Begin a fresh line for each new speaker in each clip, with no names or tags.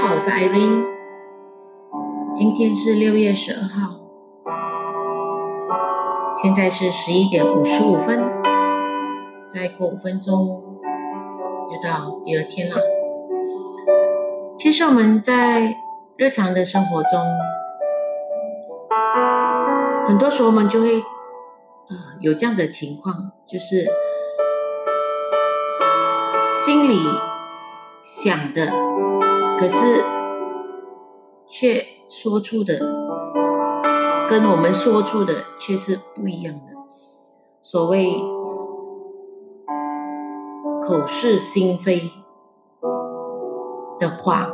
好，我是 Irene，今天是六月十二号，现在是十一点五十五分，再过五分钟就到第二天了。其实我们在日常的生活中，很多时候我们就会呃有这样的情况，就是心里想的，可是却说出的跟我们说出的却是不一样的。所谓口是心非。的话，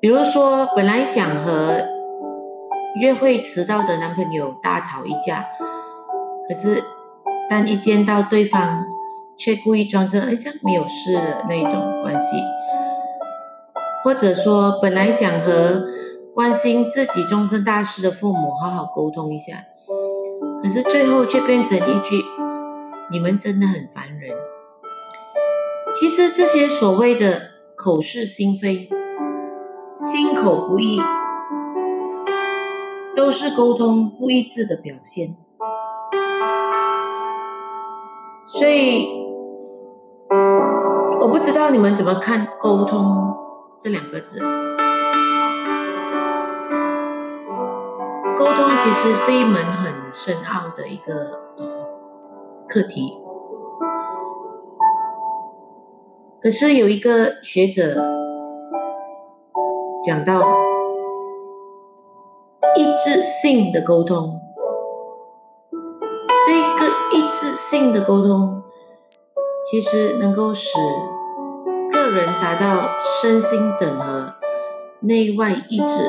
比如说，本来想和约会迟到的男朋友大吵一架，可是当一见到对方，却故意装着好像没有事的那种关系；或者说，本来想和关心自己终身大事的父母好好沟通一下，可是最后却变成一句“你们真的很烦人”。其实这些所谓的口是心非、心口不一，都是沟通不一致的表现。所以，知道你们怎么看“沟通”这两个字。沟通其实是一门很深奥的一个课题。可是有一个学者讲到，一致性的沟通，这个一致性的沟通，其实能够使个人达到身心整合、内外一致。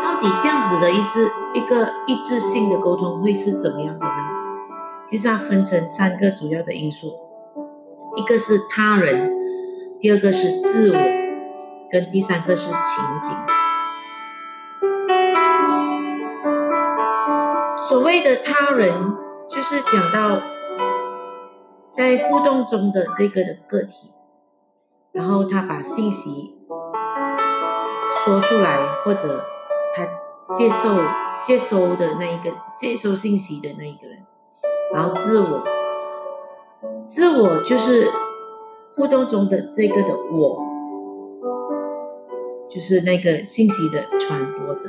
到底这样子的一致一个一致性的沟通会是怎么样的呢？其实它分成三个主要的因素。一个是他人，第二个是自我，跟第三个是情景。所谓的他人，就是讲到在互动中的这个的个体，然后他把信息说出来，或者他接受接收的那一个接收信息的那一个人，然后自我。自我就是互动中的这个的我，就是那个信息的传播者。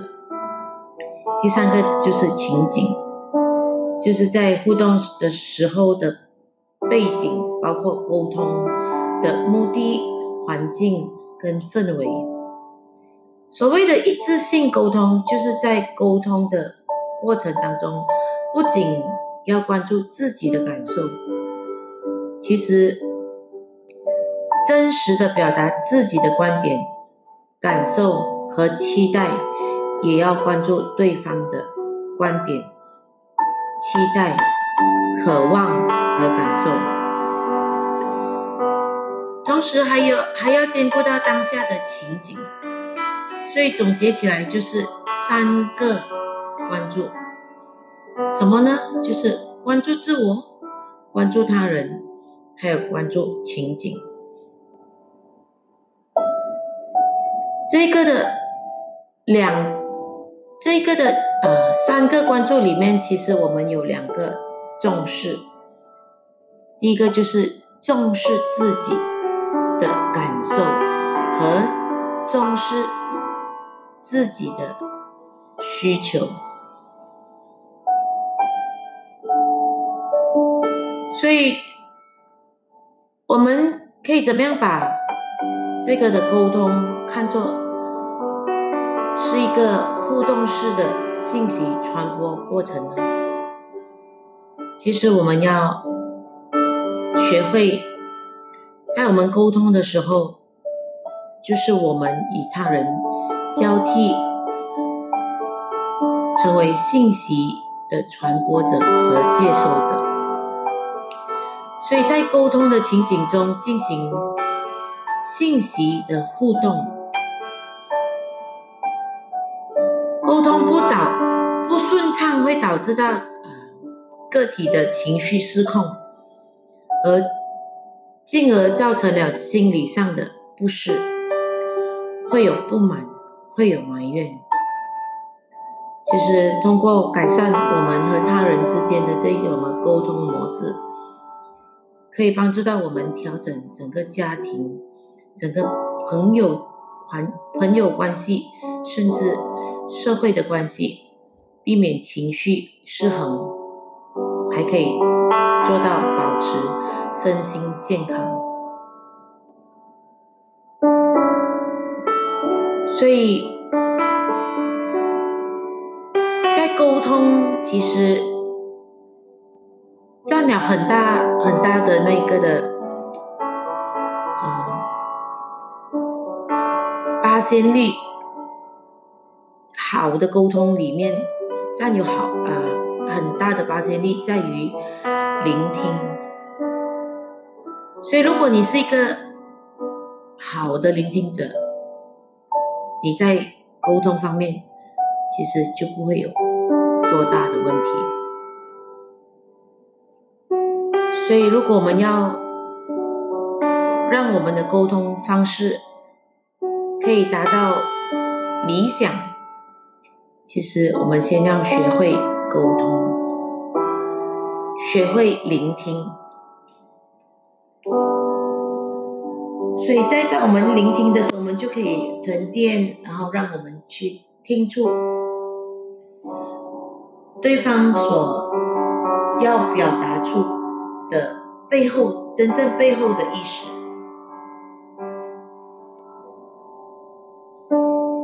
第三个就是情景，就是在互动的时候的背景，包括沟通的目的、环境跟氛围。所谓的一致性沟通，就是在沟通的过程当中，不仅要关注自己的感受。其实，真实的表达自己的观点、感受和期待，也要关注对方的观点、期待、渴望和感受，同时还有还要兼顾到当下的情景。所以总结起来就是三个关注，什么呢？就是关注自我，关注他人。还有关注情景，这个的两，这个的呃三个关注里面，其实我们有两个重视。第一个就是重视自己的感受和重视自己的需求，所以。我们可以怎么样把这个的沟通看作是一个互动式的信息传播过程呢？其实我们要学会在我们沟通的时候，就是我们与他人交替，成为信息的传播者和接收者。所以在沟通的情景中进行信息的互动，沟通不导不顺畅，会导致到个体的情绪失控，而进而造成了心理上的不适，会有不满，会有埋怨。其实，通过改善我们和他人之间的这种沟通模式，可以帮助到我们调整整个家庭、整个朋友环朋友关系，甚至社会的关系，避免情绪失衡，还可以做到保持身心健康。所以。在沟通其实占了很大很大的那个的呃八仙率，好的沟通里面占有好呃很大的八仙率在于聆听，所以如果你是一个好的聆听者，你在沟通方面其实就不会有。多大的问题？所以，如果我们要让我们的沟通方式可以达到理想，其实我们先要学会沟通，学会聆听。所以在当我们聆听的时候，我们就可以沉淀，然后让我们去听出。对方所要表达出的背后，真正背后的意思，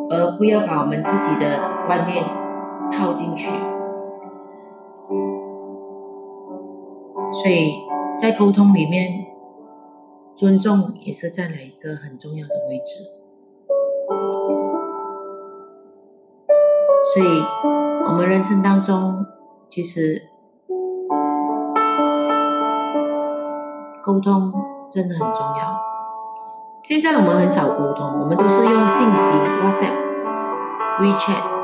而不要把我们自己的观念套进去。所以在沟通里面，尊重也是占了一个很重要的位置。所以。我们人生当中，其实沟通真的很重要。现在我们很少沟通，我们都是用信息，WhatsApp、WeChat。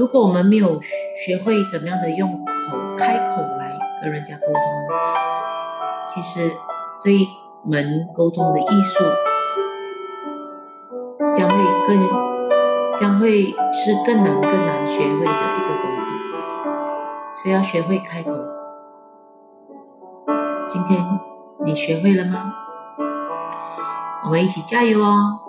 如果我们没有学会怎么样的用口开口来跟人家沟通，其实这一门沟通的艺术。将会更将会是更难更难学会的一个功课，所以要学会开口。今天你学会了吗？我们一起加油哦！